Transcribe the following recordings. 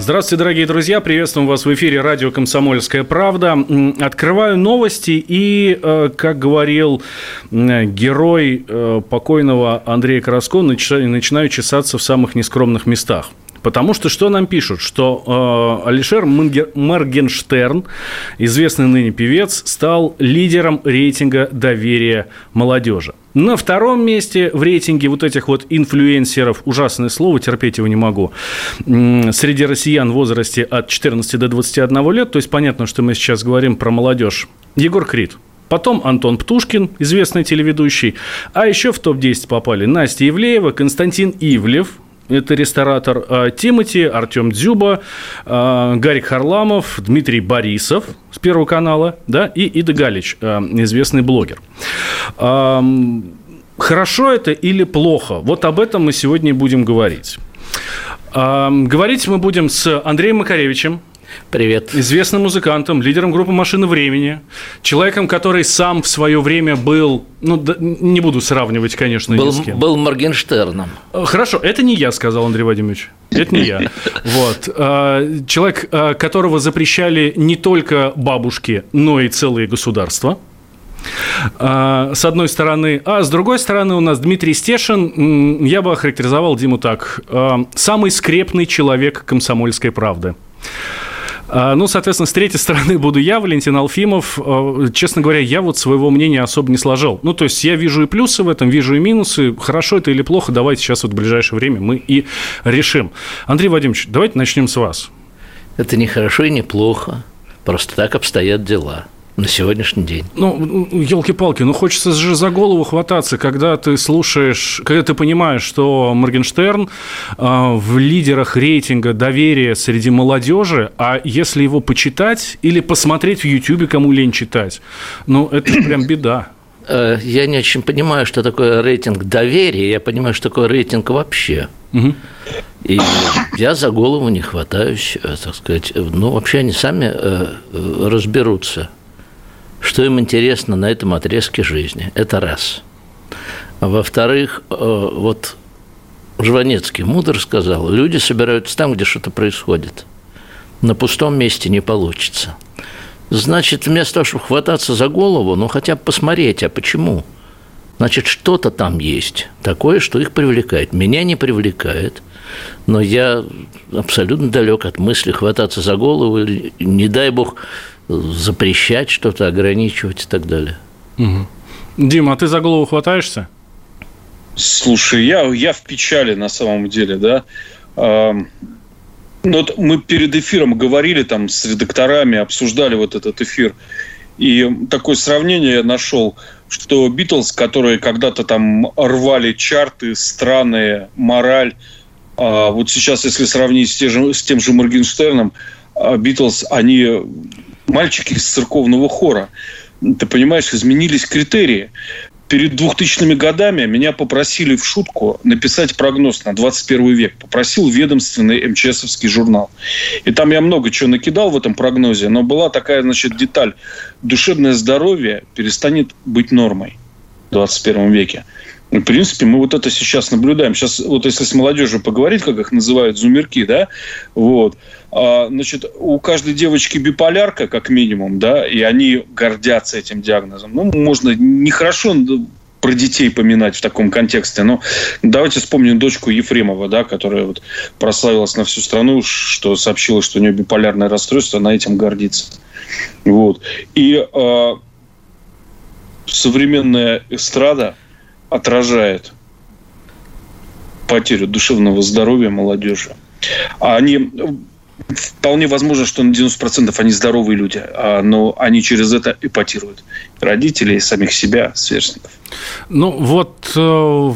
Здравствуйте, дорогие друзья. Приветствуем вас в эфире радио «Комсомольская правда». Открываю новости и, э, как говорил герой э, покойного Андрея Караско, начинаю чесаться в самых нескромных местах. Потому что что нам пишут? Что э, Алишер Моргенштерн, известный ныне певец, стал лидером рейтинга доверия молодежи. На втором месте в рейтинге вот этих вот инфлюенсеров, ужасное слово, терпеть его не могу, среди россиян в возрасте от 14 до 21 лет, то есть понятно, что мы сейчас говорим про молодежь, Егор Крид. Потом Антон Птушкин, известный телеведущий. А еще в топ-10 попали Настя Ивлеева, Константин Ивлев, это ресторатор, а, Тимати, Артем Дзюба, а, Гарик Харламов, Дмитрий Борисов с Первого канала, да, и Ида Галич, а, известный блогер. Хорошо это или плохо? Вот об этом мы сегодня будем говорить. Говорить мы будем с Андреем Макаревичем, Привет. Известным музыкантом, лидером группы «Машина времени», человеком, который сам в свое время был, ну, да, не буду сравнивать, конечно, был, ни с кем. Был Моргенштерном. Э, хорошо, это не я, сказал Андрей Вадимович. Это не я. Вот. Э, человек, э, которого запрещали не только бабушки, но и целые государства с одной стороны. А с другой стороны у нас Дмитрий Стешин, я бы охарактеризовал Диму так, самый скрепный человек комсомольской правды. А, ну, соответственно, с третьей стороны буду я, Валентин Алфимов. А, честно говоря, я вот своего мнения особо не сложил. Ну, то есть я вижу и плюсы в этом, вижу и минусы. Хорошо это или плохо, давайте сейчас вот в ближайшее время мы и решим. Андрей Вадимович, давайте начнем с вас. Это не хорошо и не плохо. Просто так обстоят дела на сегодняшний день. Ну, елки-палки, ну хочется же за голову хвататься, когда ты слушаешь, когда ты понимаешь, что Моргенштерн э, в лидерах рейтинга доверия среди молодежи, а если его почитать или посмотреть в Ютьюбе, кому лень читать, ну это прям беда. Э, я не очень понимаю, что такое рейтинг доверия, я понимаю, что такое рейтинг вообще. Угу. И я за голову не хватаюсь, э, так сказать. Ну, вообще они сами э, разберутся что им интересно на этом отрезке жизни. Это раз. Во-вторых, э, вот Жванецкий мудр сказал, люди собираются там, где что-то происходит. На пустом месте не получится. Значит, вместо того, чтобы хвататься за голову, ну хотя бы посмотреть, а почему? Значит, что-то там есть такое, что их привлекает. Меня не привлекает, но я абсолютно далек от мысли хвататься за голову, не дай бог, запрещать что-то, ограничивать и так далее. Угу. Дима, а ты за голову хватаешься? Слушай, я, я в печали на самом деле, да. Ну, вот мы перед эфиром говорили там с редакторами, обсуждали вот этот эфир. И такое сравнение я нашел, что Битлз, которые когда-то там рвали чарты, страны, мораль, а вот сейчас, если сравнить с тем же, с тем же Моргенштерном, а Битлз, они мальчики из церковного хора. Ты понимаешь, изменились критерии. Перед 2000-ми годами меня попросили в шутку написать прогноз на 21 век. Попросил ведомственный МЧСовский журнал. И там я много чего накидал в этом прогнозе, но была такая, значит, деталь. Душевное здоровье перестанет быть нормой в 21 веке. В принципе, мы вот это сейчас наблюдаем. Сейчас вот если с молодежью поговорить, как их называют, зумерки, да, вот, а, значит, у каждой девочки биполярка, как минимум, да, и они гордятся этим диагнозом. Ну, можно нехорошо про детей поминать в таком контексте. Но давайте вспомним дочку Ефремова, да, которая вот прославилась на всю страну, что сообщила, что у нее биполярное расстройство, она этим гордится. Вот. И э, современная эстрада – отражает потерю душевного здоровья молодежи. А они вполне возможно, что на 90% они здоровые люди, а, но они через это эпатируют родителей, самих себя, сверстников. Ну вот э,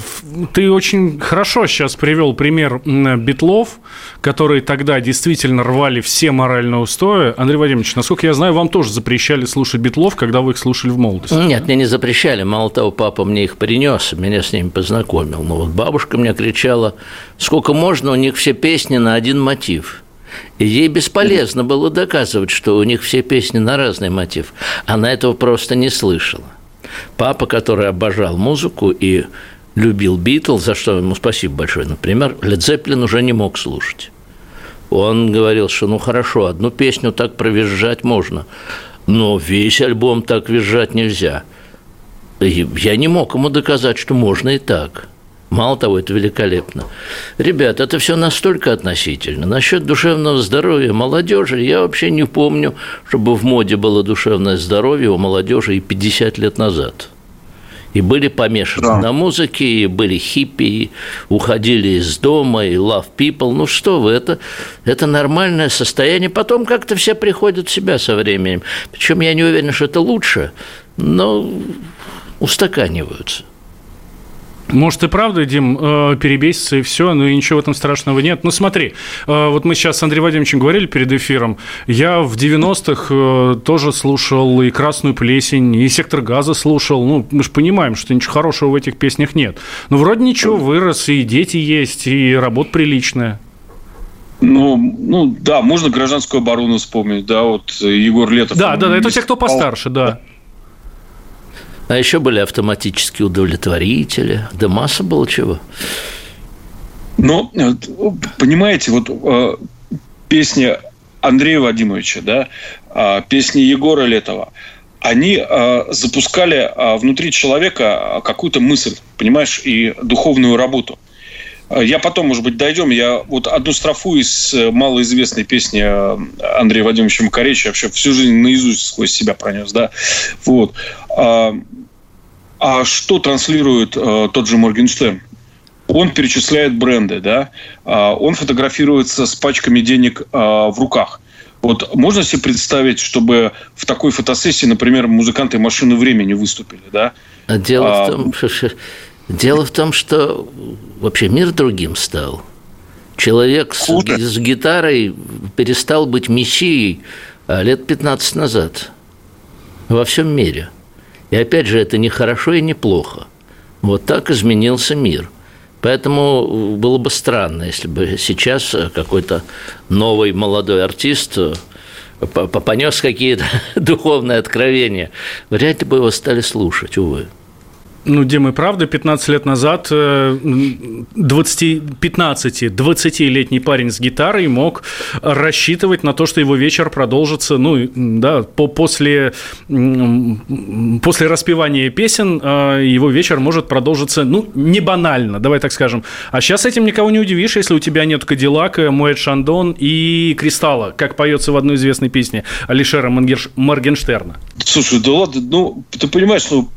ты очень хорошо сейчас привел пример Битлов, которые тогда действительно рвали все моральные устои. Андрей Вадимович, насколько я знаю, вам тоже запрещали слушать Битлов, когда вы их слушали в молодости. Нет, мне не запрещали. Мало того, папа мне их принес, меня с ними познакомил. Но вот бабушка мне кричала, сколько можно, у них все песни на один мотив – и ей бесполезно было доказывать, что у них все песни на разный мотив. Она этого просто не слышала. Папа, который обожал музыку и любил Битл, за что ему спасибо большое, например, Лед Зеппелин уже не мог слушать. Он говорил, что ну хорошо, одну песню так провизжать можно, но весь альбом так визжать нельзя. И я не мог ему доказать, что можно и так – Мало того, это великолепно. Ребят, это все настолько относительно. Насчет душевного здоровья молодежи я вообще не помню, чтобы в моде было душевное здоровье у молодежи и 50 лет назад. И были помешаны да. на музыке, и были хиппи, и уходили из дома, и love people. Ну что вы, это, это нормальное состояние. Потом как-то все приходят в себя со временем. Причем я не уверен, что это лучше, но устаканиваются. Может и правда, Дим, э, перебесится и все, но и ничего в этом страшного нет. Ну смотри, э, вот мы сейчас с Андреем Вадимовичем говорили перед эфиром, я в 90-х э, тоже слушал и «Красную плесень», и «Сектор газа» слушал. Ну, мы же понимаем, что ничего хорошего в этих песнях нет. Но вроде ничего, вырос, и дети есть, и работа приличная. Ну, ну да, можно гражданскую оборону вспомнить, да, вот Егор Летов. Да, да, да, это те, кто постарше, да. А еще были автоматические удовлетворители, да масса было чего. Ну, понимаете, вот э, песни Андрея Вадимовича, да, э, песни Егора Летова, они э, запускали э, внутри человека какую-то мысль, понимаешь, и духовную работу. Я потом, может быть, дойдем. Я вот одну строфу из малоизвестной песни Андрея Вадимовича Макаревича вообще всю жизнь наизусть сквозь себя пронес, да. Вот. А что транслирует э, тот же Моргенштерн? Он перечисляет бренды, да, а, он фотографируется с пачками денег а, в руках. Вот можно себе представить, чтобы в такой фотосессии, например, музыканты машины времени выступили, да? А дело, а, в том, что, дело в том, что вообще мир другим стал. Человек с, с гитарой перестал быть мессией а, лет 15 назад во всем мире. И опять же, это не хорошо и не плохо. Вот так изменился мир. Поэтому было бы странно, если бы сейчас какой-то новый молодой артист э, понес какие-то духовные откровения. Вряд ли бы его стали слушать, увы. Ну, Дима, правда, 15 лет назад 15-20-летний парень с гитарой мог рассчитывать на то, что его вечер продолжится, ну, да, по, после, после распевания песен э, его вечер может продолжиться, ну, не банально, давай так скажем. А сейчас этим никого не удивишь, если у тебя нет Кадиллака, Моэт Шандон и Кристалла, как поется в одной известной песне Алишера Моргенштерна. Слушай, да ладно, ну, ты понимаешь, ну,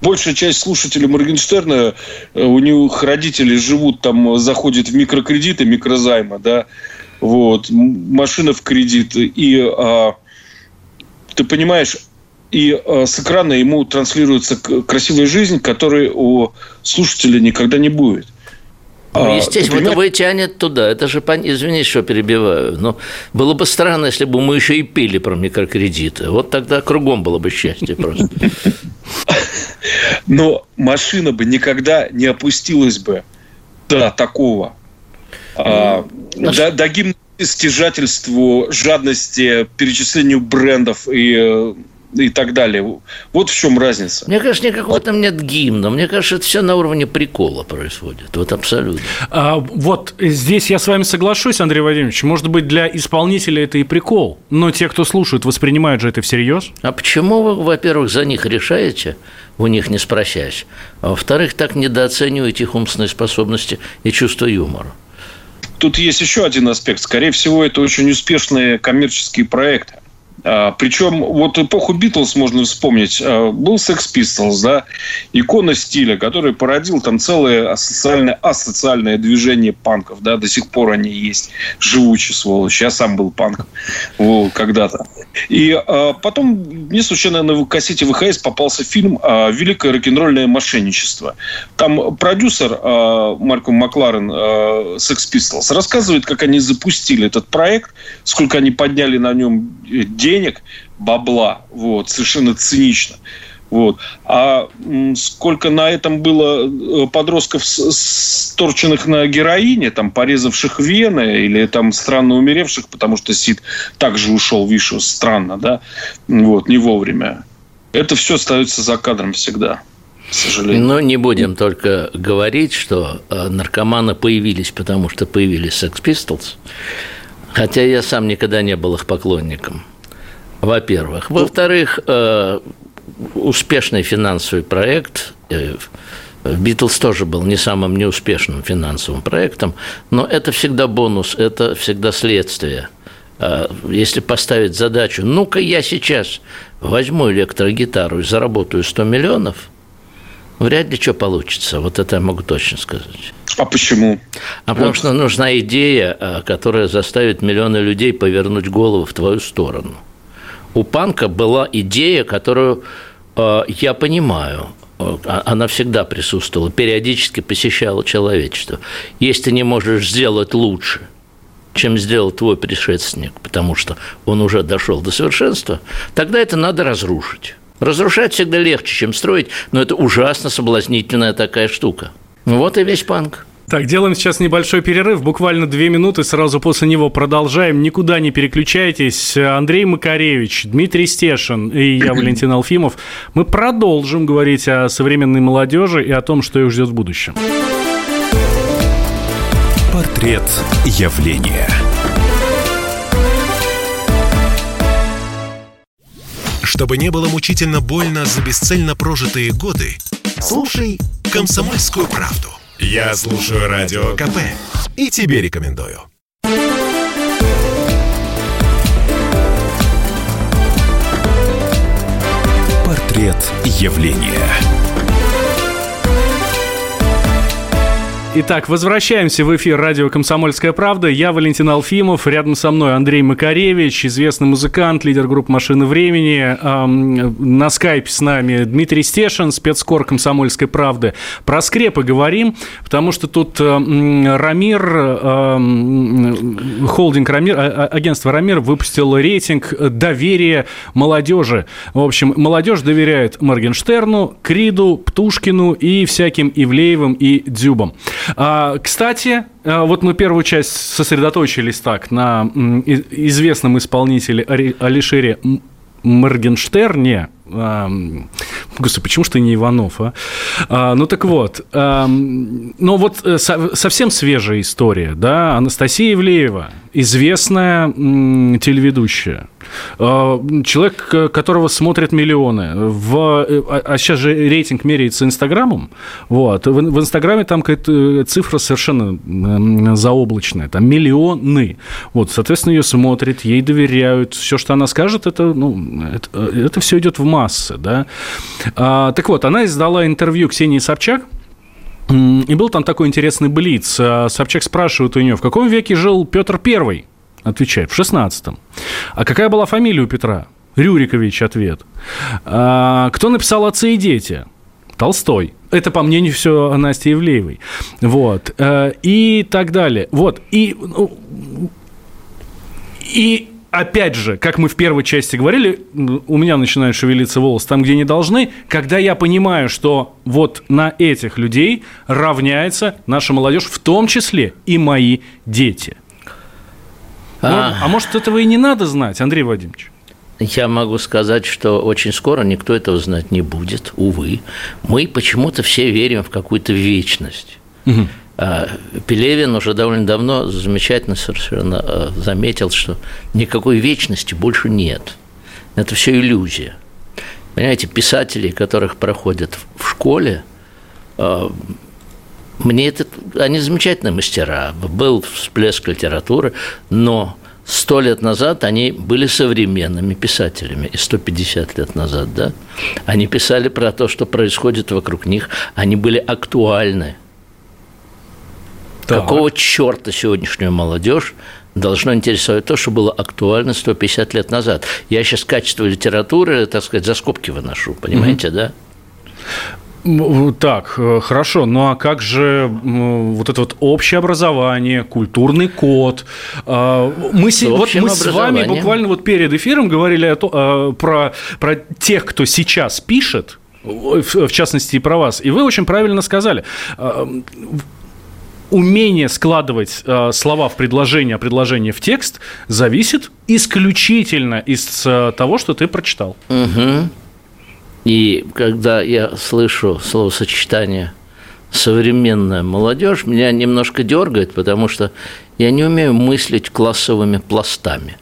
большая часть слушателей Моргенштерна, э, у них родители живут там, заходят в микрокредиты, микрозаймы, да, вот, машина в кредит, и а, ты понимаешь, и а, с экрана ему транслируется красивая жизнь, которой у слушателя никогда не будет. Ну, а, естественно, вот его тянет туда. Это же, извини, что перебиваю, но было бы странно, если бы мы еще и пели про микрокредиты. Вот тогда кругом было бы счастье просто. Но машина бы никогда не опустилась бы до такого. А, ну, до, до гимна стяжательству, жадности, перечислению брендов и э, и так далее. Вот в чем разница. Мне кажется, никакого там нет гимна. Мне кажется, это все на уровне прикола происходит. Вот абсолютно. А, вот здесь я с вами соглашусь, Андрей Владимирович. Может быть, для исполнителя это и прикол. Но те, кто слушают, воспринимают же это всерьез. А почему вы, во-первых, за них решаете, у них не спросясь? А во-вторых, так недооцениваете их умственные способности и чувство юмора? Тут есть еще один аспект. Скорее всего, это очень успешные коммерческие проекты. А, причем вот эпоху Битлз можно вспомнить. А, был Sex Pistols, да, икона стиля, который породил там целое асоциальное, асоциальное движение панков, да, до сих пор они есть. Живучие сволочи. Я сам был панком вот, когда-то. И а, потом мне случайно на кассете ВХС попался фильм а, «Великое рок-н-ролльное мошенничество». Там продюсер а, Марком Макларен а, Sex Pistols рассказывает, как они запустили этот проект, сколько они подняли на нем денег, бабла, вот, совершенно цинично. Вот. А сколько на этом было э, подростков, сторченных на героине, там, порезавших вены или там странно умеревших, потому что Сид также ушел, видишь, странно, да, вот, не вовремя. Это все остается за кадром всегда к. Но не будем только говорить, что э, наркоманы появились, потому что появились Sex Pistols, хотя я сам никогда не был их поклонником, во-первых. Во-вторых, э, успешный финансовый проект Битлз э, тоже был не самым неуспешным финансовым проектом, но это всегда бонус, это всегда следствие. Если поставить задачу, ну-ка я сейчас возьму электрогитару и заработаю 100 миллионов – вряд ли что получится. Вот это я могу точно сказать. А почему? А потому что нужна идея, а, которая заставит миллионы людей повернуть голову в твою сторону. У панка была идея, которую а, я понимаю, а, она всегда присутствовала, периодически посещала человечество. Если ты не можешь сделать лучше, чем сделал твой предшественник, потому что он уже дошел до совершенства, тогда это надо разрушить. Разрушать всегда легче, чем строить, но это ужасно соблазнительная такая штука. Вот и весь панк. Так, делаем сейчас небольшой перерыв, буквально две минуты, сразу после него продолжаем. Никуда не переключайтесь. Андрей Макаревич, Дмитрий Стешин и я, Валентин Алфимов. Мы продолжим говорить о современной молодежи и о том, что их ждет в будущем. Портрет явления. Чтобы не было мучительно больно за бесцельно прожитые годы, слушай «Комсомольскую правду». Я слушаю Радио КП и тебе рекомендую. Портрет явления. Итак, возвращаемся в эфир радио «Комсомольская правда». Я Валентин Алфимов, рядом со мной Андрей Макаревич, известный музыкант, лидер группы «Машины времени». Эм, на скайпе с нами Дмитрий Стешин, спецкор «Комсомольской правды». Про скрепы говорим, потому что тут э, Рамир, э, холдинг Рамир, а, а, агентство Рамир выпустил рейтинг доверия молодежи. В общем, молодежь доверяет Моргенштерну, Криду, Птушкину и всяким Ивлеевым и Дзюбам. А, кстати, а, вот мы первую часть сосредоточились так на известном исполнителе Алишере Моргенштерне, Господи, почему что не Иванов, а? а ну так вот, а, ну вот э, со, совсем свежая история, да, Анастасия Ивлеева, известная м, телеведущая, а, человек, которого смотрят миллионы, в, а, а сейчас же рейтинг меряется Инстаграмом, вот, в, в Инстаграме там какая-то цифра совершенно заоблачная, там миллионы, вот, соответственно, ее смотрят, ей доверяют, все, что она скажет, это, ну, это, это все идет в массы, да. А, так вот, она издала интервью Ксении Собчак, и был там такой интересный блиц. А, Собчак спрашивает у нее, в каком веке жил Петр Первый? Отвечает, в 16-м. А какая была фамилия у Петра? Рюрикович ответ. А, кто написал «Отцы и дети»? Толстой. Это, по мнению, все Насти Евлеевой. Вот. Э, и так далее. Вот. И, ну, и опять же, как мы в первой части говорили, у меня начинают шевелиться волосы там, где не должны, когда я понимаю, что вот на этих людей равняется наша молодежь, в том числе и мои дети. А, ну, а может, этого и не надо знать, Андрей Вадимович? Я могу сказать, что очень скоро никто этого знать не будет, увы. Мы почему-то все верим в какую-то вечность. Угу. А, Пелевин уже довольно давно замечательно совершенно а, заметил, что никакой вечности больше нет. Это все иллюзия. Понимаете, писатели, которых проходят в школе, а, мне это, они замечательные мастера, был всплеск литературы, но сто лет назад они были современными писателями, и 150 лет назад, да, они писали про то, что происходит вокруг них, они были актуальны. Так. Какого черта сегодняшнюю молодежь должно интересовать то, что было актуально 150 лет назад? Я сейчас качество литературы, так сказать, за скобки выношу, понимаете, угу. да? Так, э, хорошо. Ну а как же вот это вот общее образование, культурный код? А, мы, с, вот мы с вами буквально вот перед эфиром говорили о а, про, про тех, кто сейчас пишет, в частности и про вас. И вы очень правильно сказали а, умение складывать э, слова в предложение, а предложение в текст зависит исключительно из э, того, что ты прочитал. Угу. И когда я слышу словосочетание современная молодежь, меня немножко дергает, потому что я не умею мыслить классовыми пластами.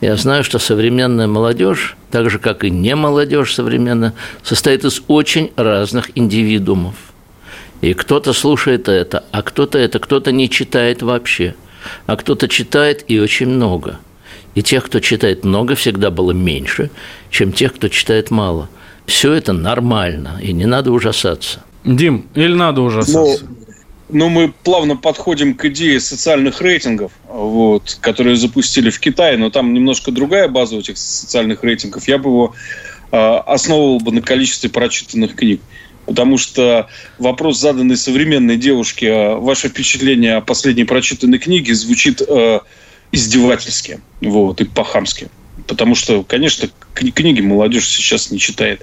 Я знаю, что современная молодежь, так же как и не молодежь современная, состоит из очень разных индивидуумов. И кто-то слушает это, а кто-то это, кто-то не читает вообще, а кто-то читает и очень много. И тех, кто читает много, всегда было меньше, чем тех, кто читает мало – все это нормально, и не надо ужасаться. Дим, или надо ужасаться? Ну, ну, мы плавно подходим к идее социальных рейтингов, вот, которые запустили в Китае, но там немножко другая база у этих социальных рейтингов. Я бы его э, основывал бы на количестве прочитанных книг. Потому что вопрос, заданный современной девушке, а ваше впечатление о последней прочитанной книге звучит э, издевательски вот, и по-хамски. Потому что, конечно, книги молодежь сейчас не читает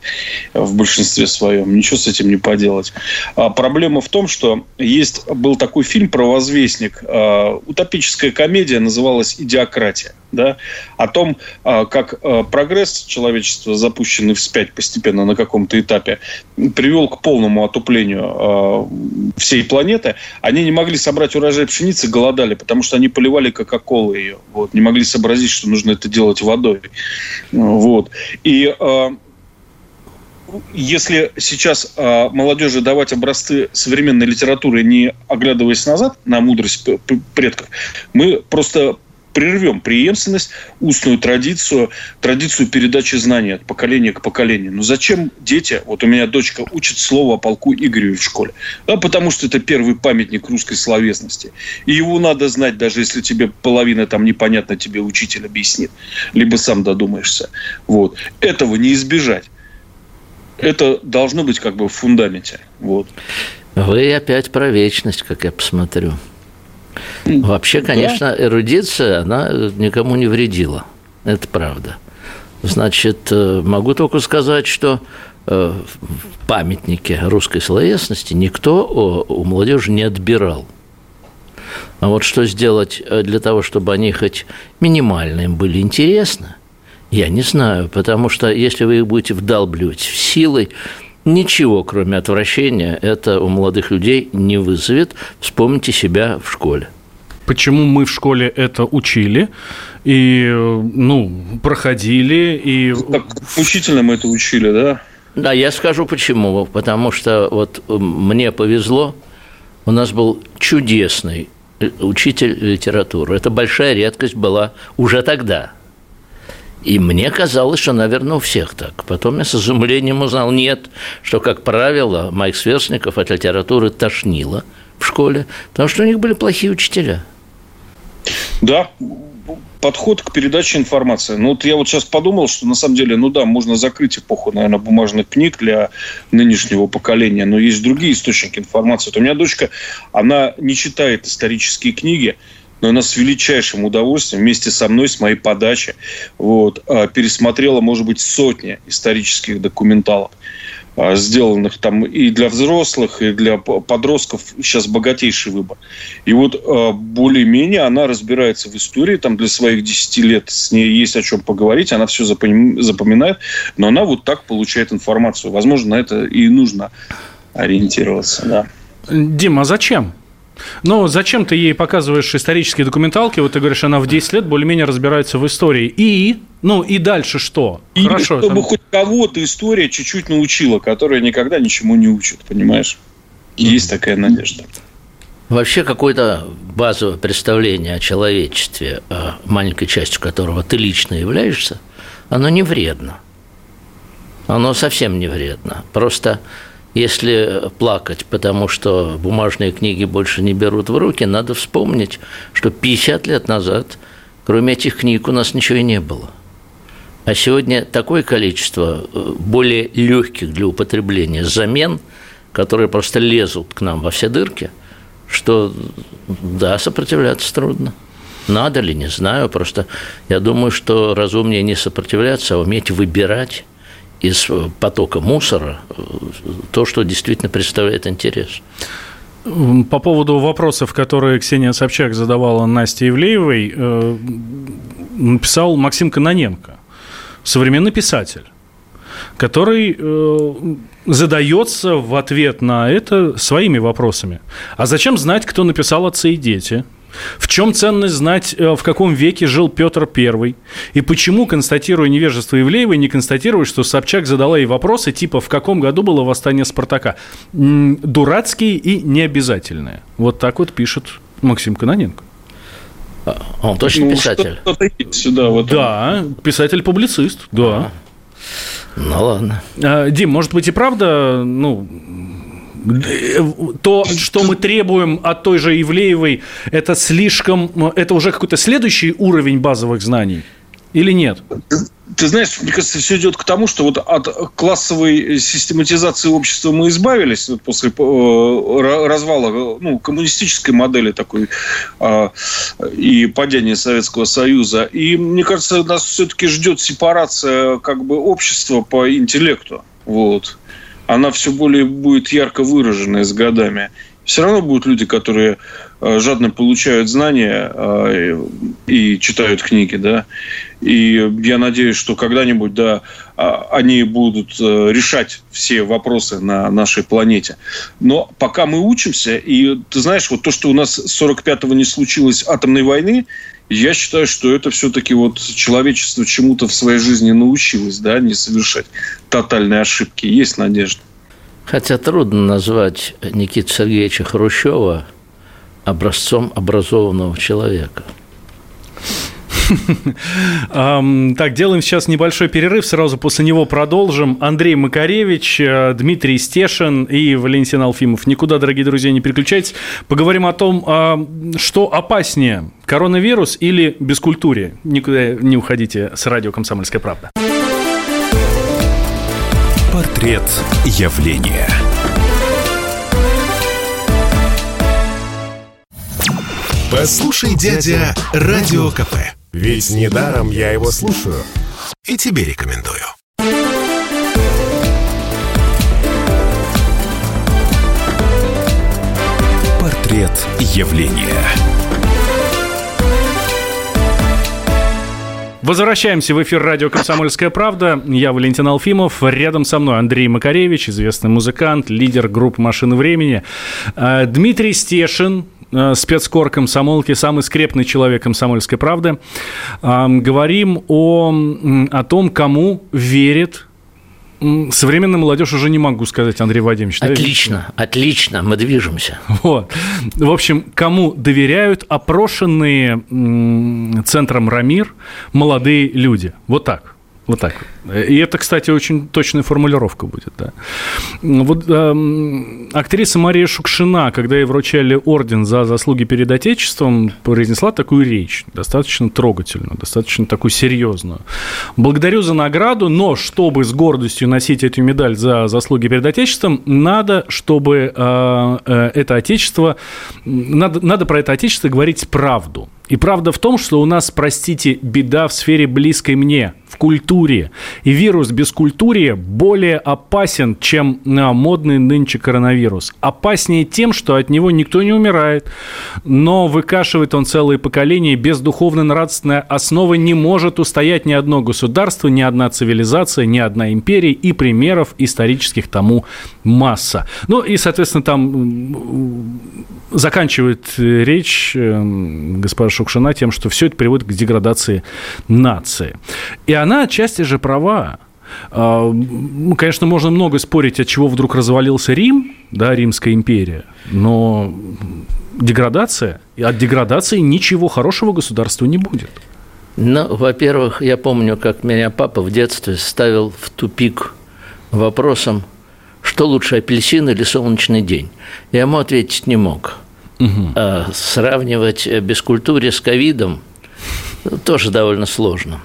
в большинстве своем. Ничего с этим не поделать. А проблема в том, что есть был такой фильм про возвестник. А, утопическая комедия называлась «Идиократия». Да, о том, а, как а, прогресс человечества, запущенный вспять постепенно на каком-то этапе, привел к полному отуплению всей планеты. Они не могли собрать урожай пшеницы, голодали, потому что они поливали кока-колы ее. Вот, не могли сообразить, что нужно это делать водой. Вот. Вот. И э, если сейчас э, молодежи давать образцы современной литературы, не оглядываясь назад на мудрость предков, мы просто прервем преемственность, устную традицию, традицию передачи знаний от поколения к поколению. Но зачем дети, вот у меня дочка учит слово о полку Игореве в школе, да, потому что это первый памятник русской словесности. И его надо знать, даже если тебе половина там непонятно, тебе учитель объяснит, либо сам додумаешься. Вот. Этого не избежать. Это должно быть как бы в фундаменте. Вот. Вы опять про вечность, как я посмотрю. Вообще, конечно, эрудиция, она никому не вредила. Это правда. Значит, э, могу только сказать, что э, в памятнике русской словесности никто у молодежи не отбирал. А вот что сделать э, для того, чтобы они хоть минимально им были интересны, я не знаю, потому что если вы их будете вдалбливать силой, ничего, кроме отвращения, это у молодых людей не вызовет. Вспомните себя в школе почему мы в школе это учили и, ну, проходили. И... Как учительно мы это учили, да? Да, я скажу почему. Потому что вот мне повезло, у нас был чудесный учитель литературы. Это большая редкость была уже тогда. И мне казалось, что, наверное, у всех так. Потом я с изумлением узнал, нет, что, как правило, моих сверстников от литературы тошнило в школе, потому что у них были плохие учителя – да, подход к передаче информации. Ну, вот я вот сейчас подумал, что на самом деле, ну да, можно закрыть эпоху, наверное, бумажных книг для нынешнего поколения, но есть другие источники информации. Вот у меня дочка, она не читает исторические книги, но она с величайшим удовольствием вместе со мной, с моей подачи, вот, а, пересмотрела, может быть, сотни исторических документалов. А, сделанных там и для взрослых, и для подростков сейчас богатейший выбор. И вот а, более-менее она разбирается в истории, там для своих 10 лет с ней есть о чем поговорить, она все запоминает, но она вот так получает информацию. Возможно, на это и нужно ориентироваться, да. Дима, а зачем? Ну, зачем ты ей показываешь исторические документалки? Вот ты говоришь, она в 10 лет более-менее разбирается в истории. И, ну, и дальше что? И Хорошо. Чтобы там... хоть кого-то история чуть-чуть научила, которая никогда ничему не учит, понимаешь? Есть такая надежда. Вообще какое-то базовое представление о человечестве, маленькой частью которого ты лично являешься, оно не вредно. Оно совсем не вредно. Просто если плакать, потому что бумажные книги больше не берут в руки, надо вспомнить, что 50 лет назад, кроме этих книг, у нас ничего и не было. А сегодня такое количество э, более легких для употребления замен, которые просто лезут к нам во все дырки, что да, сопротивляться трудно. Надо ли, не знаю, просто я думаю, что разумнее не сопротивляться, а уметь выбирать из потока мусора э, то, что действительно представляет интерес. По поводу вопросов, которые Ксения Собчак задавала Насте Ивлеевой, э, написал Максим Каноненко, современный писатель который э, задается в ответ на это своими вопросами. А зачем знать, кто написал «Отцы и дети»? В чем ценность знать, э, в каком веке жил Петр I? И почему, констатируя невежество Ивлеевой, не констатирует, что Собчак задала ей вопросы типа «В каком году было восстание Спартака?» Дурацкие и необязательные. Вот так вот пишет Максим Каноненко. А, он точно ну, писатель? Сюда, вот да, писатель-публицист, да. А. Ну ладно. А, Дим, может быть и правда, ну, то, что мы требуем от той же Ивлеевой, это слишком, это уже какой-то следующий уровень базовых знаний или нет? Ты знаешь, мне кажется, все идет к тому, что вот от классовой систематизации общества мы избавились вот после э, развала ну, коммунистической модели такой а, и падения Советского Союза. И мне кажется, нас все-таки ждет сепарация как бы общества по интеллекту. Вот она все более будет ярко выраженная с годами. Все равно будут люди, которые э, жадно получают знания э, и читают книги, да. И я надеюсь, что когда-нибудь, да, а, они будут э, решать все вопросы на нашей планете. Но пока мы учимся, и ты знаешь, вот то, что у нас с 45-го не случилось атомной войны, я считаю, что это все-таки вот человечество чему-то в своей жизни научилось, да, не совершать тотальные ошибки. Есть надежда. Хотя трудно назвать Никиту Сергеевича Хрущева образцом образованного человека. Так, делаем сейчас небольшой перерыв, сразу после него продолжим. Андрей Макаревич, э, Дмитрий Стешин и Валентин Алфимов. Никуда, дорогие друзья, не переключайтесь. Поговорим о том, а, что опаснее, коронавирус или бескультурие. Никуда не уходите с радио «Комсомольская правда». Портрет явления. Послушай, дядя, Радио КП. Ведь недаром я его слушаю. И тебе рекомендую. Портрет явления. Возвращаемся в эфир радио «Комсомольская правда». Я Валентин Алфимов. Рядом со мной Андрей Макаревич, известный музыкант, лидер группы «Машины времени». Э, Дмитрий Стешин, спецкор комсомолки, самый скрепный человек комсомольской правды. Э, говорим о, о том, кому верит Современная молодежь уже не могу сказать, Андрей Вадимович. Отлично, да? отлично, мы движемся. Вот. В общем, кому доверяют опрошенные центром Рамир молодые люди? Вот так. Вот так. И это, кстати, очень точная формулировка будет, да. Вот э, актриса Мария Шукшина, когда ей вручали орден за заслуги перед Отечеством, произнесла такую речь, достаточно трогательную, достаточно такую серьезную. Благодарю за награду, но чтобы с гордостью носить эту медаль за заслуги перед Отечеством, надо, чтобы э, э, это Отечество, надо, надо про это Отечество говорить правду. И правда в том, что у нас, простите, беда в сфере близкой мне, в культуре. И вирус бескультурия более опасен, чем а, модный нынче коронавирус. Опаснее тем, что от него никто не умирает, но выкашивает он целые поколения. Без духовно-нравственной основы не может устоять ни одно государство, ни одна цивилизация, ни одна империя. И примеров исторических тому масса. Ну и, соответственно, там заканчивает э, речь э, госпожа Шукшина тем, что все это приводит к деградации нации. И она отчасти же права. А, ну, конечно, можно много спорить, от чего вдруг развалился Рим, да, Римская империя, но деградация, и от деградации ничего хорошего государству не будет. Ну, во-первых, я помню, как меня папа в детстве ставил в тупик вопросом, что лучше, апельсин или солнечный день. Я ему ответить не мог. Угу. А сравнивать бескультуре с ковидом тоже довольно сложно.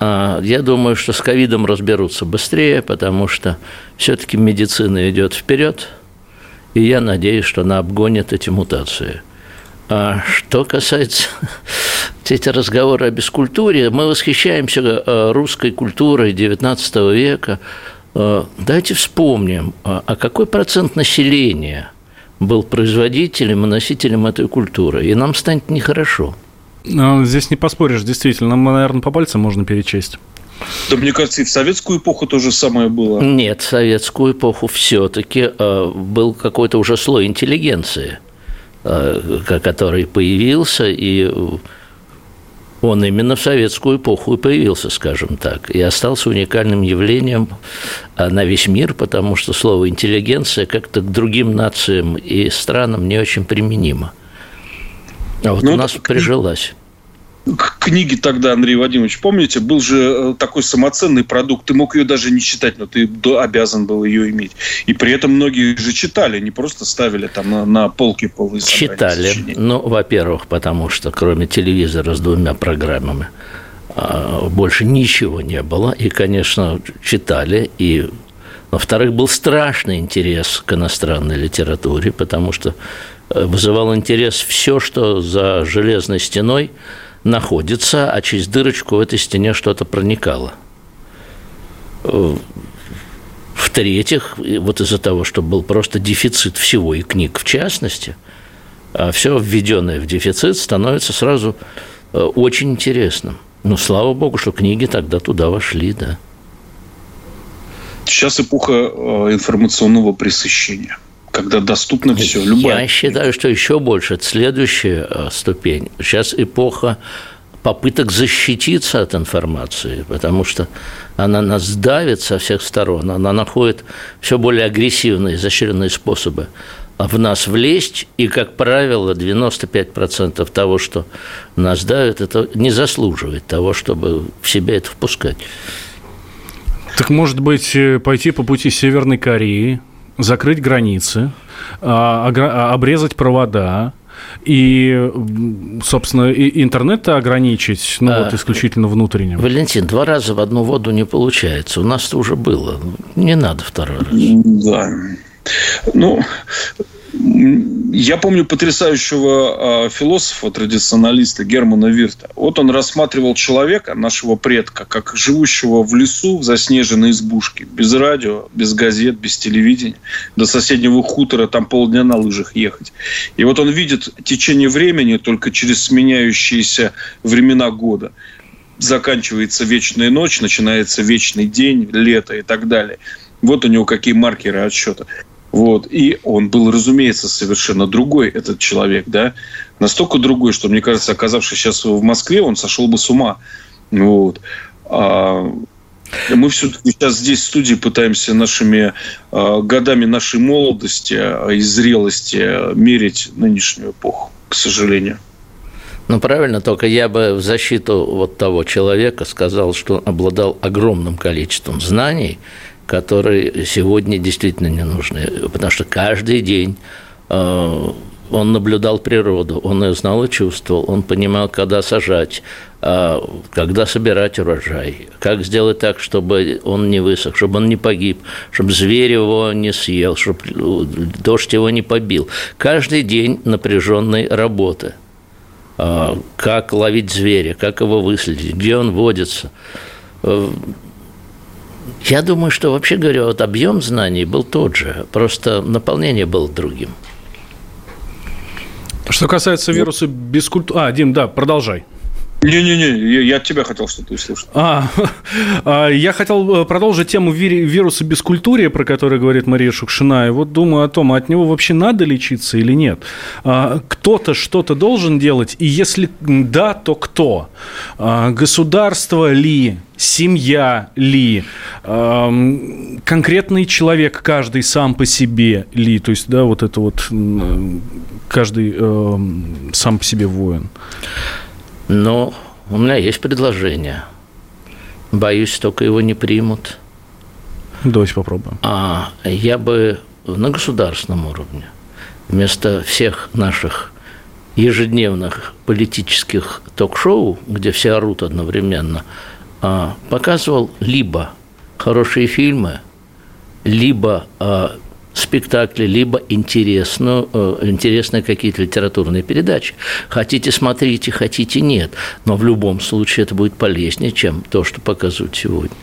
А я думаю, что с ковидом разберутся быстрее, потому что все-таки медицина идет вперед, и я надеюсь, что она обгонит эти мутации. А что касается эти разговоры о бескультуре, мы восхищаемся э, русской культурой XIX века. Э, давайте вспомним, а, а какой процент населения был производителем и носителем этой культуры, и нам станет нехорошо. Ну, здесь не поспоришь, действительно. Нам, наверное, по пальцам можно перечесть. Да, мне кажется, и в советскую эпоху то же самое было. Нет, в советскую эпоху все-таки э, был какой-то уже слой интеллигенции, э, который появился, и он именно в советскую эпоху и появился, скажем так, и остался уникальным явлением на весь мир, потому что слово интеллигенция как-то к другим нациям и странам не очень применимо. А вот ну, у нас прижилась книги тогда, Андрей Вадимович, помните, был же э, такой самоценный продукт. Ты мог ее даже не читать, но ты обязан был ее иметь. И при этом многие же читали, не просто ставили там на, на полки полые Читали. Ну, во-первых, потому что кроме телевизора с двумя программами а, больше ничего не было. И, конечно, читали. И, во-вторых, был страшный интерес к иностранной литературе, потому что э, вызывал интерес все, что за железной стеной – находится, а через дырочку в этой стене что-то проникало. В-третьих, вот из-за того, что был просто дефицит всего и книг в частности, а все введенное в дефицит становится сразу э, очень интересным. Ну, слава богу, что книги тогда туда вошли, да. Сейчас эпоха э, информационного пресыщения – когда доступно все. Любая. Я считаю, что еще больше. Это следующая э, ступень. Сейчас эпоха попыток защититься от информации, потому что она нас давит со всех сторон, она находит все более агрессивные, изощренные способы в нас влезть, и, как правило, 95% того, что нас давит, это не заслуживает того, чтобы в себя это впускать. Так, может быть, э, пойти по пути Северной Кореи, закрыть границы, а, а, обрезать провода, и, собственно, и интернет ограничить, ну, а, вот исключительно внутренним. Валентин, два раза в одну воду не получается. У нас это уже было. Не надо второй раз. Да. Ну, я помню потрясающего э, философа, традиционалиста Германа Вирта. Вот он рассматривал человека, нашего предка, как живущего в лесу в заснеженной избушке, без радио, без газет, без телевидения, до соседнего хутора там полдня на лыжах ехать. И вот он видит течение времени только через сменяющиеся времена года. Заканчивается вечная ночь, начинается вечный день, лето и так далее. Вот у него какие маркеры отсчета. Вот. И он был, разумеется, совершенно другой, этот человек, да, настолько другой, что, мне кажется, оказавшись сейчас в Москве, он сошел бы с ума. Вот. А мы все-таки сейчас здесь в студии пытаемся нашими э, годами нашей молодости э, и зрелости мерить нынешнюю эпоху, к сожалению. Ну, правильно, только я бы в защиту вот того человека сказал, что он обладал огромным количеством знаний, которые сегодня действительно не нужны, потому что каждый день э, он наблюдал природу, он ее знал и чувствовал, он понимал, когда сажать, э, когда собирать урожай, как сделать так, чтобы он не высох, чтобы он не погиб, чтобы зверь его не съел, чтобы дождь его не побил. Каждый день напряженной работы. Э, как ловить зверя, как его выследить, где он водится я думаю, что вообще говоря, вот объем знаний был тот же, просто наполнение было другим. Что касается вируса без культуры... А, Дим, да, продолжай. Не-не-не, я от тебя хотел что-то услышать. А, а, я хотел э, продолжить тему вируса бескультурия, про который говорит Мария Шукшина. И вот думаю о том, от него вообще надо лечиться или нет. А, кто-то что-то должен делать, и если да, то кто? Государство ли? Семья ли? Конкретный человек, каждый сам по себе ли? То есть, да, вот это вот каждый сам по себе воин. Но у меня есть предложение. Боюсь, только его не примут. Давайте попробуем. А я бы на государственном уровне вместо всех наших ежедневных политических ток-шоу, где все орут одновременно, а, показывал либо хорошие фильмы, либо а, спектакли, либо интересную, э, интересные какие-то литературные передачи. Хотите, смотрите, хотите, нет. Но в любом случае это будет полезнее, чем то, что показывают сегодня.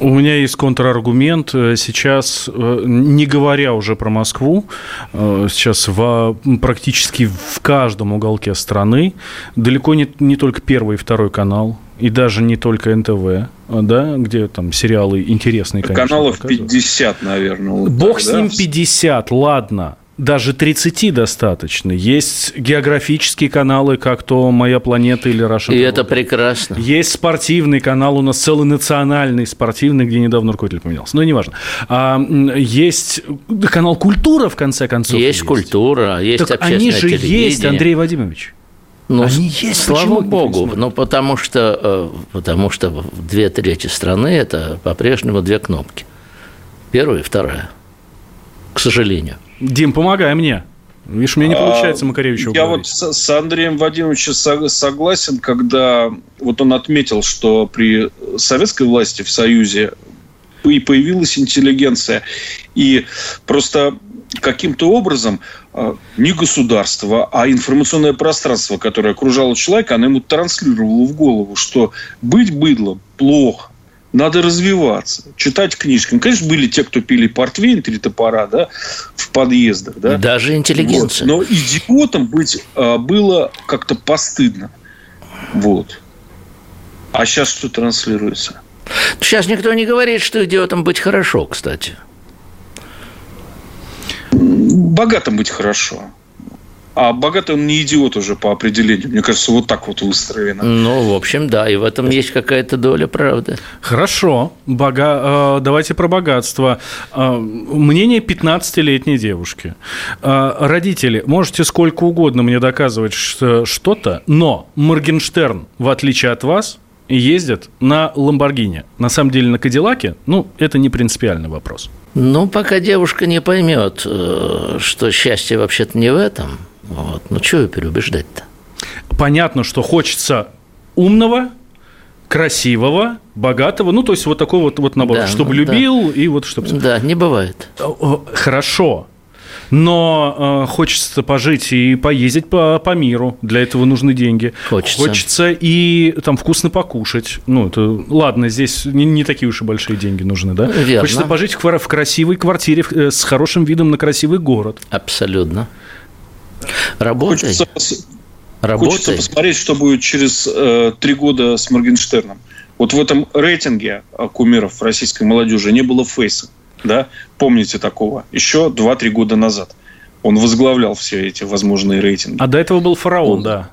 У меня есть контраргумент. Сейчас, э, не говоря уже про Москву, э, сейчас в, практически в каждом уголке страны, далеко не, не только первый и второй канал, и даже не только НТВ, да, где там сериалы интересные, конечно. Каналов 50, наверное. Вот Бог так, с ним 50, ладно даже 30 достаточно. Есть географические каналы, как то «Моя планета» или «Раша». И это прекрасно. Есть спортивный канал, у нас целый национальный спортивный, где недавно руководитель поменялся. Но неважно. А, есть канал «Культура», в конце концов. Есть, есть. «Культура», есть так они же есть, Андрей Вадимович. Ну, Они есть, слава богу, ну потому что, э, потому что в две трети страны это по-прежнему две кнопки. Первая и вторая, к сожалению. Дим, помогай мне. Видишь, мне не а, получается Макаревича Я вот с, с Андреем Вадимовичем согласен, когда вот он отметил, что при советской власти в Союзе и появилась интеллигенция. И просто каким-то образом а, не государство, а информационное пространство, которое окружало человека, оно ему транслировало в голову, что быть быдлом плохо, надо развиваться, читать книжки. Ну, конечно, были те, кто пили портвейн, три топора, да, в подъездах, да. Даже интеллигенция. Вот. Но идиотом быть а, было как-то постыдно. Вот. А сейчас что транслируется? Сейчас никто не говорит, что идиотом быть хорошо, кстати. Богатым быть хорошо. А богатый он не идиот уже по определению. Мне кажется, вот так вот выстроено. Ну, в общем, да, и в этом есть какая-то доля правды. Хорошо. Бога... Э, давайте про богатство. Э, мнение 15-летней девушки. Э, родители, можете сколько угодно мне доказывать что-то, но Моргенштерн, в отличие от вас, ездит на Ламборгини. На самом деле на Кадиллаке, ну, это не принципиальный вопрос. Ну, пока девушка не поймет, что счастье вообще-то не в этом, вот. Ну, что ее переубеждать-то? Понятно, что хочется умного, красивого, богатого, ну, то есть вот такой вот, вот набор, да, чтобы ну, любил да. и вот чтобы... Да, не бывает. Хорошо, но э, хочется пожить и поездить по, по миру. Для этого нужны деньги. Хочется. Хочется и там вкусно покушать. Ну, это ладно, здесь не, не такие уж и большие деньги нужны, да? Верно. Хочется пожить в, в красивой квартире э, с хорошим видом на красивый город. Абсолютно. Работай. Хочется, Работай. хочется посмотреть, что будет через э, три года с Моргенштерном. Вот в этом рейтинге э, кумиров российской молодежи не было фейса. Да? Помните такого? Еще 2-3 года назад. Он возглавлял все эти возможные рейтинги. А до этого был фараон, вот. да.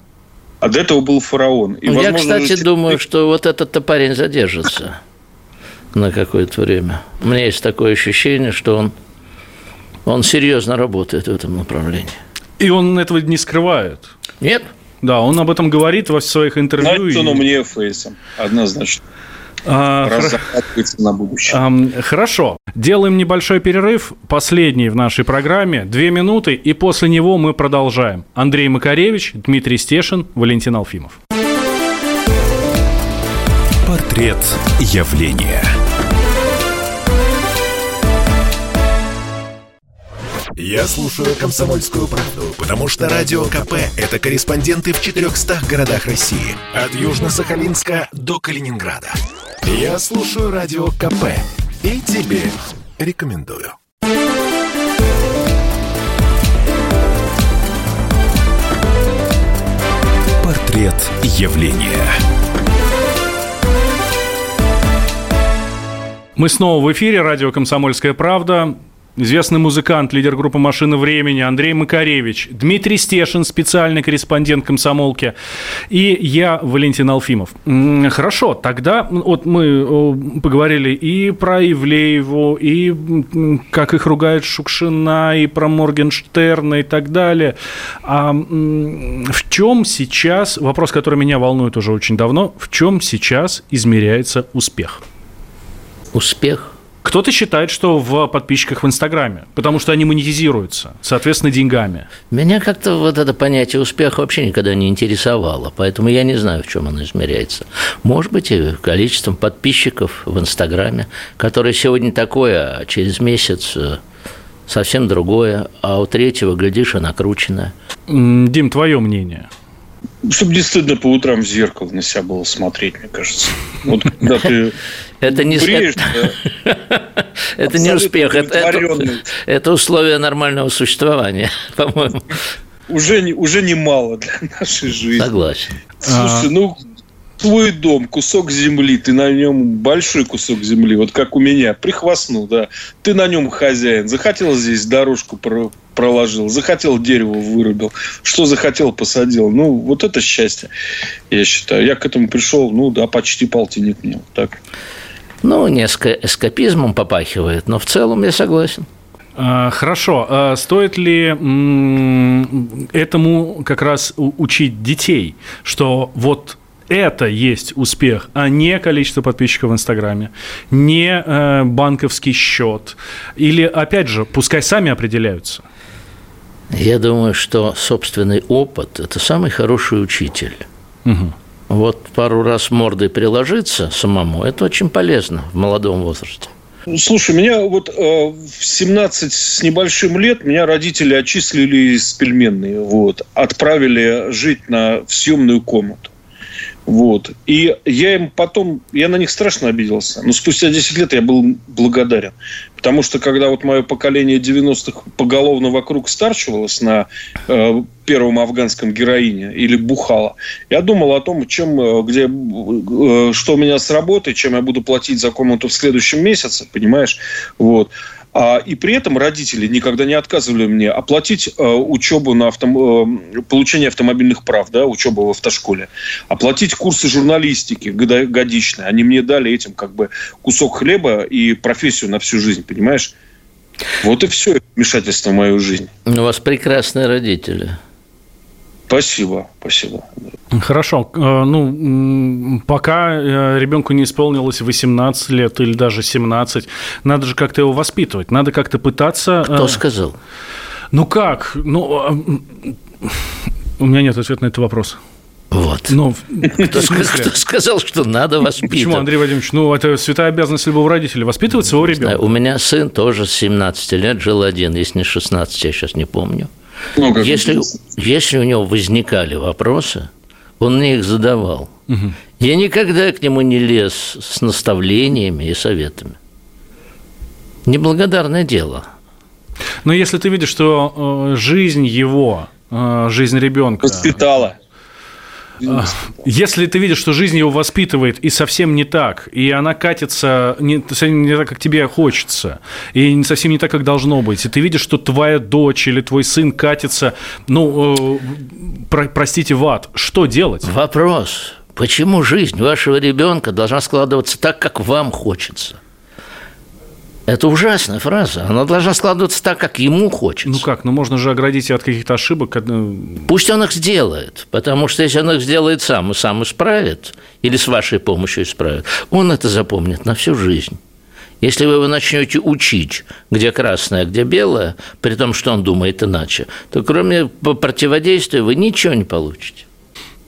А до этого был фараон. И, Я, возможно, кстати, думаю, что вот этот-то парень задержится на какое-то время. У меня есть такое ощущение, что он, он серьезно работает в этом направлении. И он этого не скрывает. Нет. Да, он об этом говорит во своих интервью. Значит, он и... умнее Фейса. Однозначно. А, на будущее. Хорошо. Делаем небольшой перерыв, последний в нашей программе, две минуты, и после него мы продолжаем. Андрей Макаревич, Дмитрий Стешин, Валентин Алфимов. Портрет явления. Я слушаю «Комсомольскую правду», потому что «Радио КП» — это корреспонденты в 400 городах России. От Южно-Сахалинска до Калининграда. Я слушаю «Радио КП» и тебе рекомендую. Портрет явление. Мы снова в эфире. Радио «Комсомольская правда». Известный музыкант, лидер группы «Машина времени» Андрей Макаревич, Дмитрий Стешин, специальный корреспондент «Комсомолки», и я, Валентин Алфимов. Хорошо, тогда вот мы поговорили и про Ивлееву, и как их ругает Шукшина, и про Моргенштерна и так далее. А в чем сейчас, вопрос, который меня волнует уже очень давно, в чем сейчас измеряется успех? Успех кто-то считает, что в подписчиках в Инстаграме, потому что они монетизируются, соответственно, деньгами. Меня как-то вот это понятие успеха вообще никогда не интересовало, поэтому я не знаю, в чем оно измеряется. Может быть, и количеством подписчиков в Инстаграме, которое сегодня такое, а через месяц э, совсем другое, а у третьего, глядишь, и накрученное. Дим, твое мнение – чтобы не стыдно по утрам в зеркало на себя было смотреть, мне кажется. Вот когда ты это не, бреешь, это не успех, это, это, это условие нормального существования, по-моему. Уже, уже немало для нашей жизни. Согласен. Слушай, ну твой дом, кусок земли, ты на нем большой кусок земли, вот как у меня, прихвастнул, да, ты на нем хозяин, захотел здесь дорожку проложил, захотел дерево вырубил, что захотел посадил, ну, вот это счастье, я считаю. Я к этому пришел, ну, да, почти полтинник мне, вот так. Ну, несколько эскапизмом попахивает, но в целом я согласен. А, хорошо. А стоит ли этому как раз учить детей, что вот это есть успех, а не количество подписчиков в Инстаграме, не э, банковский счет. Или, опять же, пускай сами определяются. Я думаю, что собственный опыт – это самый хороший учитель. Угу. Вот пару раз мордой приложиться самому – это очень полезно в молодом возрасте. Слушай, меня вот э, в 17 с небольшим лет меня родители отчислили из пельменной, вот, отправили жить на, в съемную комнату. Вот. И я им потом, я на них страшно обиделся. Но спустя 10 лет я был благодарен. Потому что когда вот мое поколение 90-х поголовно вокруг старчивалось на э, первом афганском героине или бухало, я думал о том, чем, э, где, э, что у меня с работой, чем я буду платить за комнату в следующем месяце, понимаешь? Вот. А, и при этом родители никогда не отказывали мне оплатить э, учебу на автом... Э, получение автомобильных прав, да, учебу в автошколе, оплатить курсы журналистики годичные. Они мне дали этим как бы кусок хлеба и профессию на всю жизнь, понимаешь? Вот и все вмешательство в мою жизнь. У вас прекрасные родители. Спасибо, спасибо. Хорошо. Э, ну, пока э, ребенку не исполнилось 18 лет или даже 17, надо же как-то его воспитывать. Надо как-то пытаться... Кто э, сказал? Ну как? Ну, а, у меня нет ответа на этот вопрос. Вот. Но, кто, кто сказал, что надо воспитывать? Почему, Андрей Вадимович? Ну, это святая обязанность любого родителя – воспитывать своего ребенка. У меня сын тоже с 17 лет жил один, если не 16, я сейчас не помню. Ну, если, если у него возникали вопросы, он мне их задавал. Угу. Я никогда к нему не лез с наставлениями и советами. Неблагодарное дело. Но если ты видишь, что э, жизнь его, э, жизнь ребенка... Воспитала если ты видишь, что жизнь его воспитывает и совсем не так, и она катится не, не так, как тебе хочется, и совсем не так, как должно быть, и ты видишь, что твоя дочь или твой сын катится, ну, э, про, простите, в ад, что делать? Вопрос. Почему жизнь вашего ребенка должна складываться так, как вам хочется? Это ужасная фраза. Она должна складываться так, как ему хочется. Ну как? Ну можно же оградить от каких-то ошибок. Пусть он их сделает. Потому что если он их сделает сам и сам исправит, или с вашей помощью исправит, он это запомнит на всю жизнь. Если вы его начнете учить, где красное, а где белое, при том, что он думает иначе, то кроме противодействия вы ничего не получите.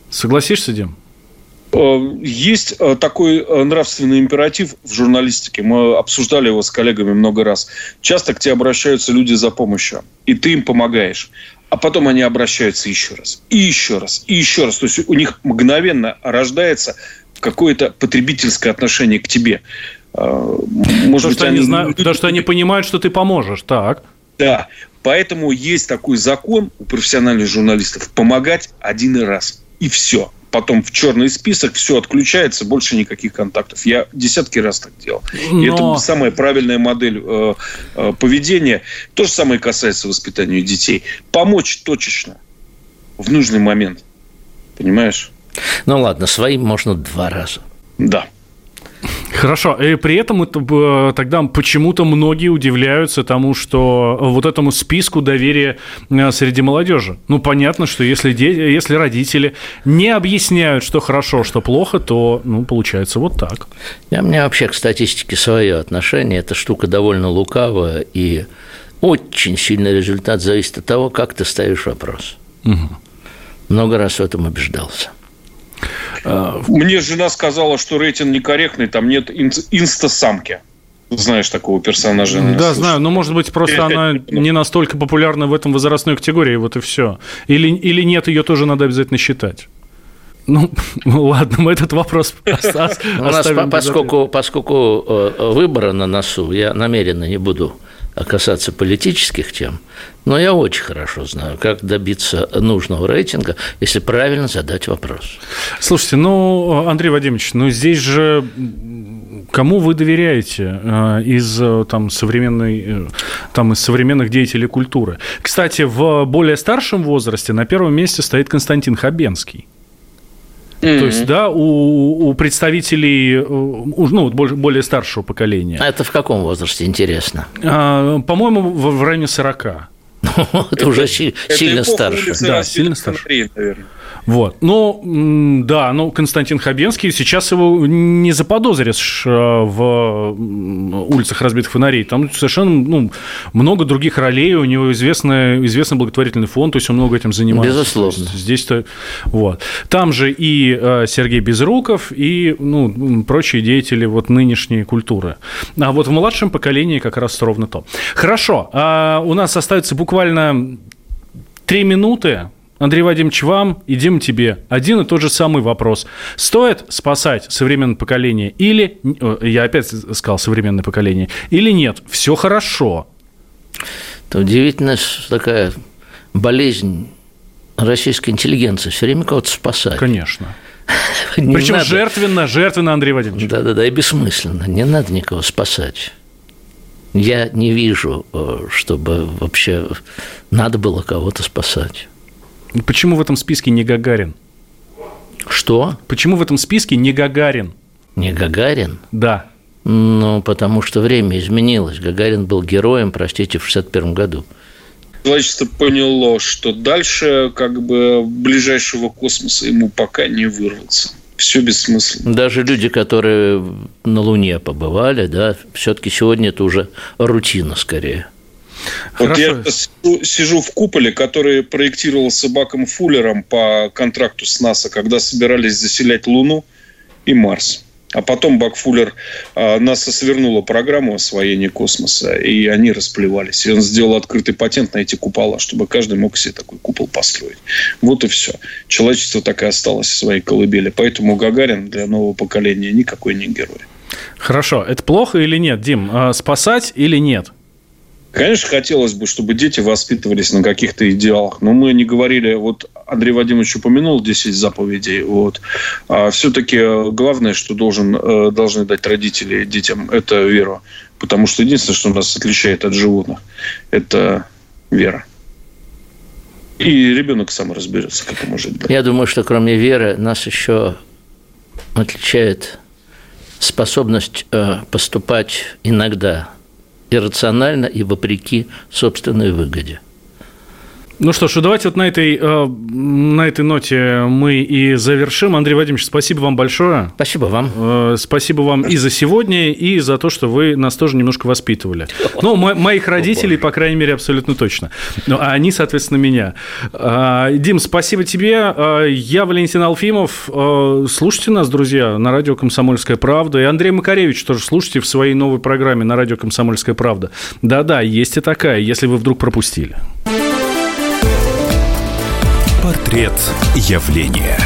Согласишься, Дим? Э, есть э, такой э, нравственный императив в журналистике. Мы обсуждали его с коллегами много раз. Часто к тебе обращаются люди за помощью, и ты им помогаешь. А потом они обращаются еще раз, и еще раз, и еще раз. То есть у них мгновенно рождается какое-то потребительское отношение к тебе. Может потому, быть, что они, они... потому что они понимают, что ты поможешь, так? Да, поэтому есть такой закон у профессиональных журналистов – помогать один раз – и все – потом в черный список, все отключается, больше никаких контактов. Я десятки раз так делал. Но... И это самая правильная модель э, э, поведения. То же самое касается воспитания детей. Помочь точечно в нужный момент. Понимаешь? Ну ладно, своим можно два раза. Да. Хорошо. И при этом это, э, тогда почему-то многие удивляются тому, что вот этому списку доверия э, среди молодежи. Ну, понятно, что если, дети, если родители не объясняют, что хорошо, что плохо, то, ну, получается вот так. Я, у меня вообще к статистике свое отношение. Эта штука довольно лукавая, и очень сильный результат зависит от того, как ты ставишь вопрос. Угу. Много раз в этом убеждался. А, Мне жена сказала, что рейтинг некорректный, там нет инстасамки. Знаешь такого персонажа? Да, слышал. знаю, но, может быть, просто она не настолько популярна в этом возрастной категории, вот и все. Или, или нет, ее тоже надо обязательно считать. Ну, ладно, мы этот вопрос оставим. У нас, поскольку, поскольку э, выбора на носу, я намеренно не буду касаться политических тем, но я очень хорошо знаю, как добиться нужного рейтинга, если правильно задать вопрос. Слушайте, ну, Андрей Вадимович, ну здесь же кому вы доверяете э, из э, там, современной, э, там, из современных деятелей культуры? Кстати, в более старшем возрасте на первом месте стоит Константин Хабенский. Mm-hmm. То есть, да, у, у представителей, э, ну, более старшего поколения. А это в каком возрасте, интересно? А, по-моему, в, в районе 40. Это уже сильно старше. Да, сильно старше. Вот. Ну, да, ну, Константин Хабенский, сейчас его не заподозришь э, в улицах разбитых фонарей. Там совершенно ну, много других ролей, у него известный, известный благотворительный фонд, то есть он много этим занимается. Безусловно. Здесь-то, вот. Там же и э, Сергей Безруков, и ну, прочие деятели вот нынешней культуры. А вот в младшем поколении как раз ровно то. Хорошо, а у нас остается буквально три минуты Андрей Вадимович, вам и Дим тебе один и тот же самый вопрос. Стоит спасать современное поколение или, я опять сказал современное поколение, или нет? Все хорошо. Это удивительная такая болезнь российской интеллигенции. Все время кого-то спасать. Конечно. Причем надо. жертвенно, жертвенно, Андрей Вадимович. Да-да-да, и бессмысленно. Не надо никого спасать. Я не вижу, э, чтобы вообще надо было кого-то спасать. Почему в этом списке не Гагарин? Что? Почему в этом списке не Гагарин? Не Гагарин? Да. Ну, потому что время изменилось. Гагарин был героем, простите, в 61 году. Человечество поняло, что дальше как бы ближайшего космоса ему пока не вырваться. Все бессмысленно. Даже люди, которые на Луне побывали, да, все-таки сегодня это уже рутина скорее. Вот я сижу в куполе, который проектировался Баком Фуллером по контракту с НАСА, когда собирались заселять Луну и Марс. А потом Бакфуллер а, НАСА свернула программу освоения космоса, и они расплевались. И он сделал открытый патент на эти купола, чтобы каждый мог себе такой купол построить. Вот и все. Человечество так и осталось в своей колыбели. Поэтому Гагарин для нового поколения никакой не герой. Хорошо. Это плохо или нет, Дим? А, спасать или нет? Конечно, хотелось бы, чтобы дети воспитывались на каких-то идеалах. Но мы не говорили, вот Андрей Вадимович упомянул 10 заповедей. Вот. А все-таки главное, что должен, э, должны дать родители детям, это вера. Потому что единственное, что нас отличает от животных, это вера. И ребенок сам разберется, как может быть. Я думаю, что кроме веры нас еще отличает способность э, поступать иногда иррационально и вопреки собственной выгоде. Ну что ж, давайте вот на этой, э, на этой ноте мы и завершим. Андрей Вадимович, спасибо вам большое. Спасибо вам. Э, спасибо вам и за сегодня, и за то, что вы нас тоже немножко воспитывали. Ну, моих родителей, по крайней мере, абсолютно точно. Ну, а они, соответственно, меня. Э, Дим, спасибо тебе. Я Валентин Алфимов. Слушайте нас, друзья, на радио «Комсомольская правда». И Андрей Макаревич тоже слушайте в своей новой программе на радио «Комсомольская правда». Да-да, есть и такая, если вы вдруг пропустили. Портрет явления.